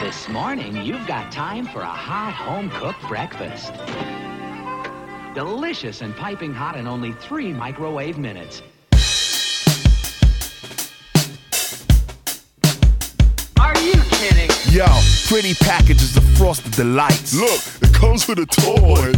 This morning, you've got time for a hot home cooked breakfast. Delicious and piping hot in only three microwave minutes. Are you kidding? Yo, pretty packages of frosted delights. Look, it comes with a toy.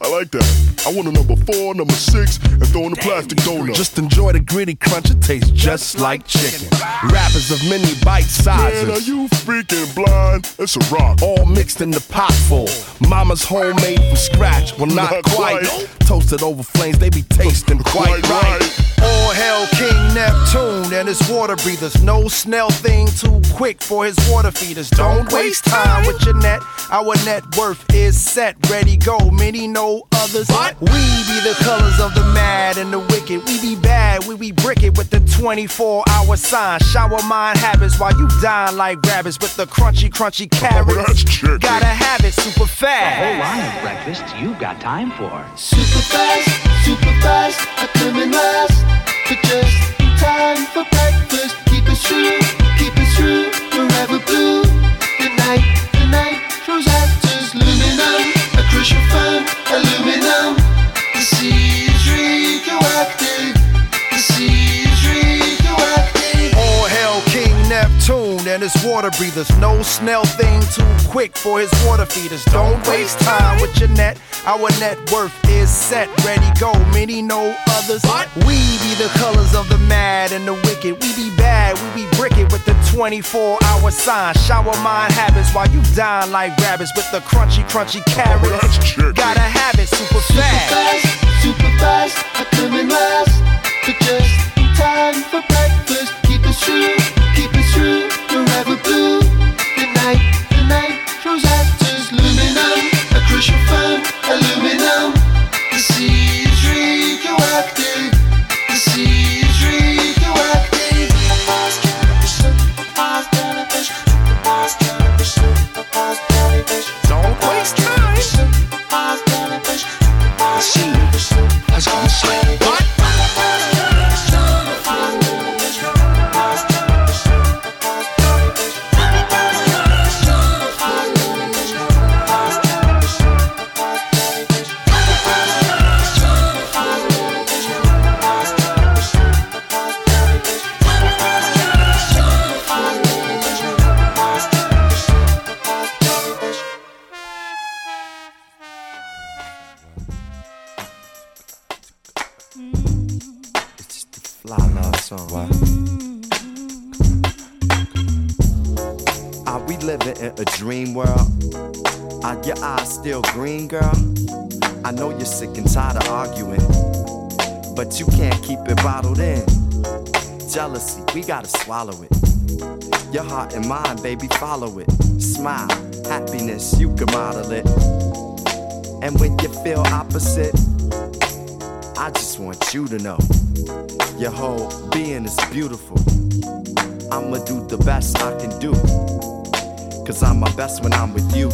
I like that. I want a number four, number six, and throw in a plastic donut. Just enjoy the gritty crunch, it tastes just like chicken. Rappers of many bite sizes. Man, are you freaking blind? It's a rock. all mixed in the pot full. Mama's homemade from scratch. Well, not, Not quite. quite. Toasted over flames, they be tasting quite, Quite right. right. All hail King Neptune and his water breathers. No snail thing too quick for his water feeders. Don't waste time with your net. Our net worth is set, ready, go. Many know others. We be the colors of the mad and the wicked. We be bad, we be brick it with the 24 hour sign. Shower mind habits while you dine like rabbits with the crunchy, crunchy oh, carrots. that's chicken. Gotta have it super fast. A whole line of breakfasts you've got time for. Super fast, super fast, I come in last. But just in time for breakfast. Keep it true, keep it true, forever blue. The night, the night throws His water breathers. No snail thing too quick for his water feeders. Don't waste time with your net. Our net worth is set, ready, go. Many know others. What? We be the colors of the mad and the wicked. We be bad, we be brick it with the 24 hour sign. Shower mind habits while you dine like rabbits with the crunchy, crunchy oh, carrots. that's chicken. Gotta have it super fast. fast, super fast, I come in last. But just in time for breakfast. Keep it true, keep it true, forever blue. Bottled in. Jealousy, we gotta swallow it. Your heart and mind, baby, follow it. Smile, happiness, you can model it. And when you feel opposite, I just want you to know your whole being is beautiful. I'ma do the best I can do. Cause I'm my best when I'm with you.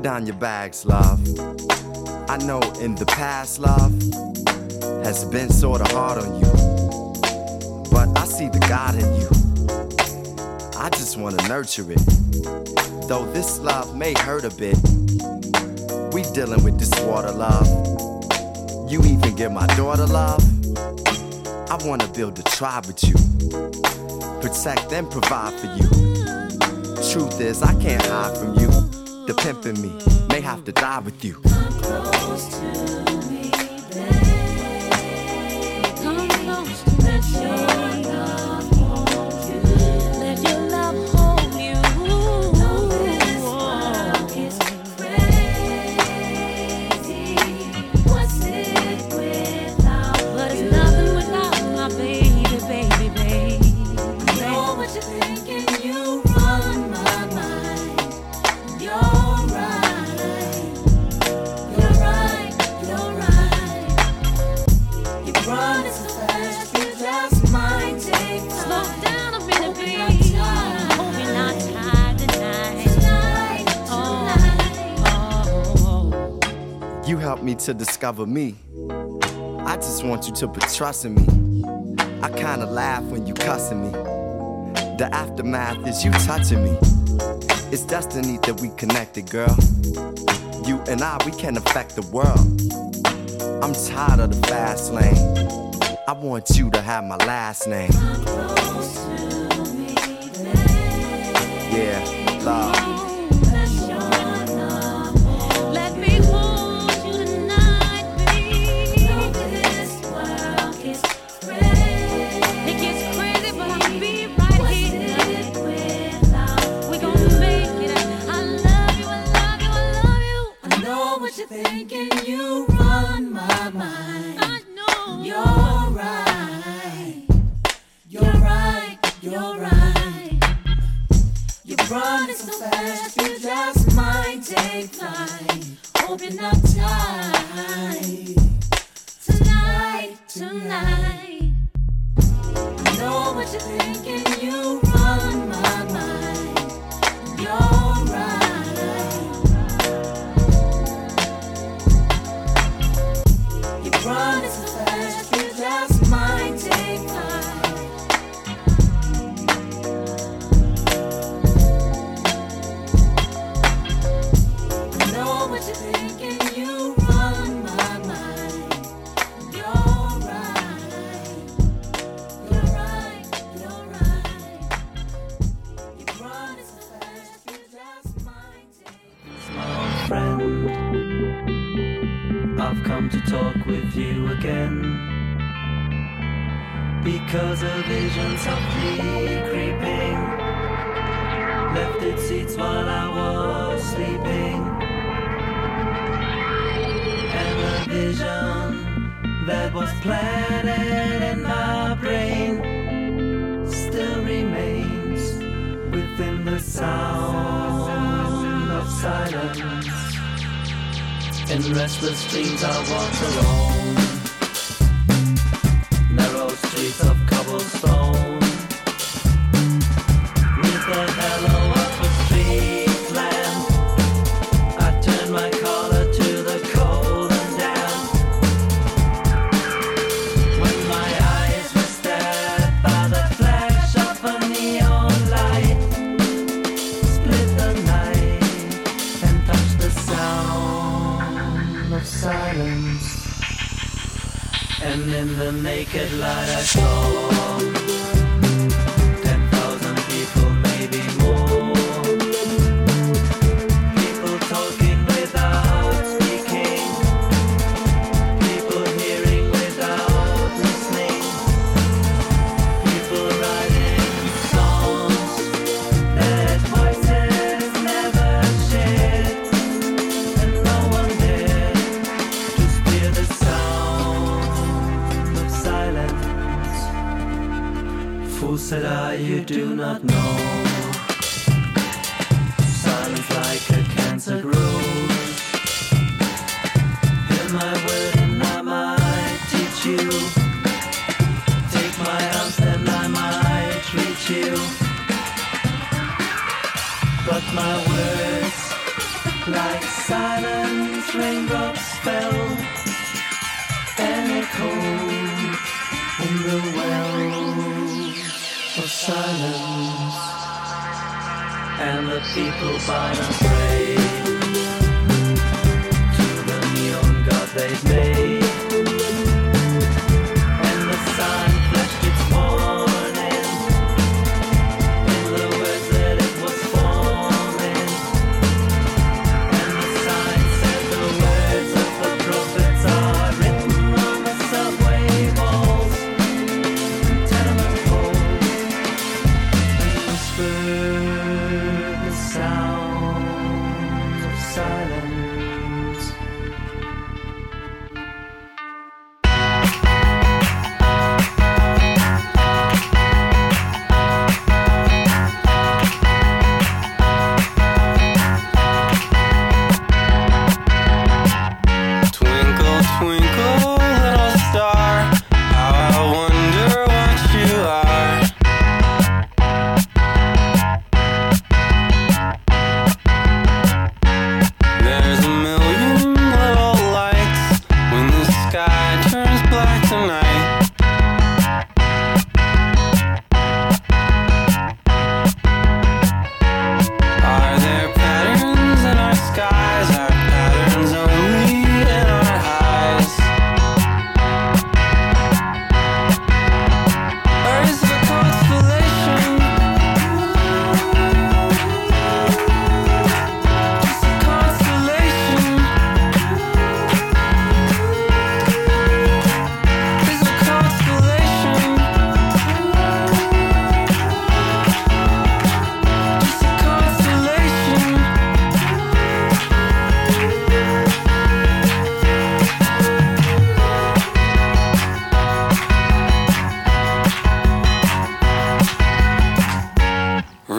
Put down your bags, love. I know in the past, love has been sorta hard on you. But I see the God in you. I just wanna nurture it. Though this love may hurt a bit, we dealing with this water, love. You even give my daughter love. I wanna build a tribe with you. Protect and provide for you. Truth is, I can't hide from you. The pimp in me may have to die with you. To discover me. I just want you to put trust in me. I kinda laugh when you cussing me. The aftermath is you touching me. It's destiny that we connected, girl. You and I, we can affect the world. I'm tired of the fast lane. I want you to have my last name. Yeah, love. Thinking. You run my mind. I know you're right. You're right. You're right. You're running so fast, you just might take flight. Hoping up tight. Tonight, tonight. I know what you're thinking, you run while I was sleeping. And the vision that was planted in my brain still remains within the sound of silence. In restless dreams I walk alone. Narrow streets of cobblestone. And in the naked light I saw do not know. Silence like a cancer grows. Hear my word and I might teach you. Take my arms and I might reach you. But my words, like silence, raindrops fell and echoed in the of silence. And the people bowed and prayed to the neon god they'd made.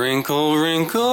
Wrinkle, wrinkle.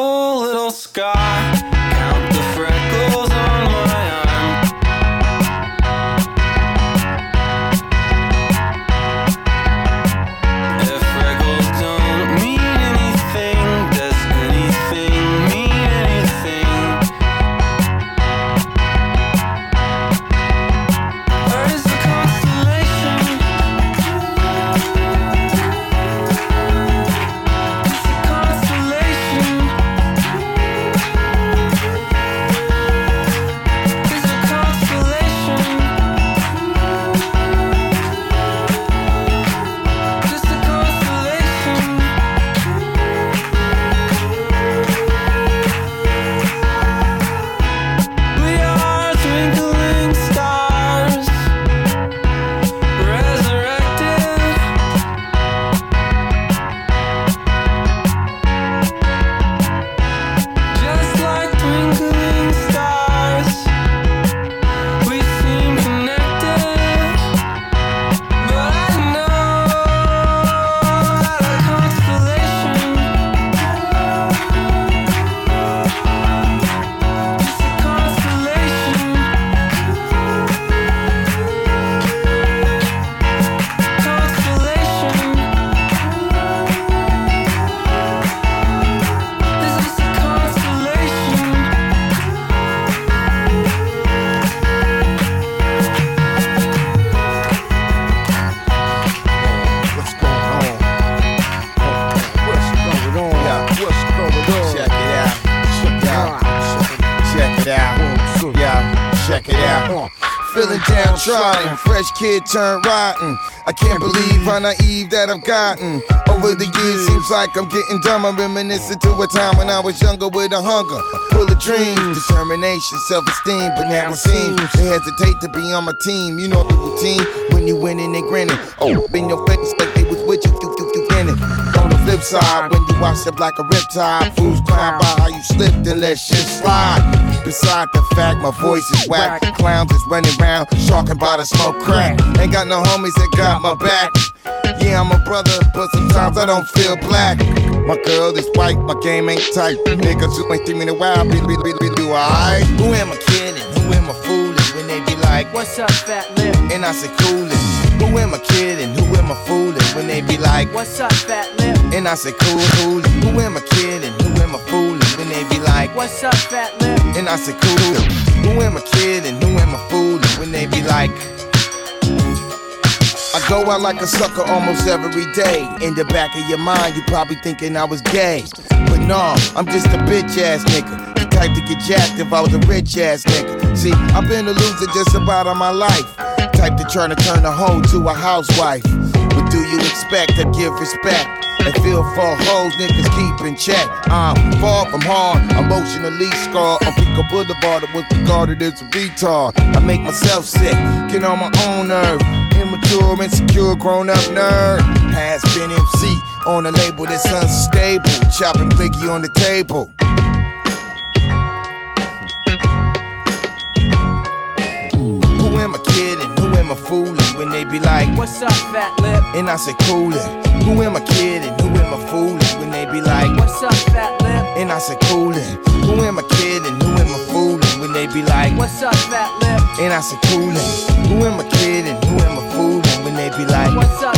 Downtrodden. Fresh kid turned rotten. I can't believe how naive that I've gotten. Over the years, seems like I'm getting dumber. Reminiscing to a time when I was younger with a hunger. Full of dreams, determination, self esteem. But now it seems they hesitate to be on my team. You know the routine when you winning and grinning. Oh, in your face like they was with you, you, you, you. The flip side, when you wash up like a riptide, fools clown by how you slipped and let shit slide. Beside the fact my voice is whack, clowns is running around, talking about a smoke crack. Ain't got no homies that got my back. Yeah, I'm a brother, but sometimes I don't feel black. My girl is white, my game ain't tight. Niggas who ain't in a while, be, be, be, be, do alright. Who am I kidding? Who am I fooling? When they be like, What's up, fat lip? and I say coolin'. Who am I kidding? Who am I fooling? When they be like, What's up, fat lip? and I say cool, cool. Who am I kidding? Who am I fooling? When they be like, What's up, fat lip? and I say cool. Who am I kidding? Who am I fooling? When they be like, I go out like a sucker almost every day. In the back of your mind, you probably thinking I was gay. But no, I'm just a bitch ass nigga. The type to get jacked if I was a rich ass nigga. See, I've been a loser just about all my life. Type to try to turn a hoe to a housewife. What do you expect? to give respect. And feel for hoes niggas keep in check. I'm far from hard, emotionally scarred. On Pico Boulevard, I was regarded as a retard. I make myself sick, get on my own nerve. Immature, insecure, grown up nerd. Has been MC on a label that's unstable. Chopping blicky on the table. am I fooling? When they be like, What's up, fat lip? And I say, Coolin'. Who am I kidding? Who am I fooling? When they be like, What's up, fat lip? And I say, Coolin'. Who am I kidding? Who am I fooling? When they be like, What's up, fat lip? And I say, Coolin'. Who am I kidding? Who am I fooling? When they be like, What's up?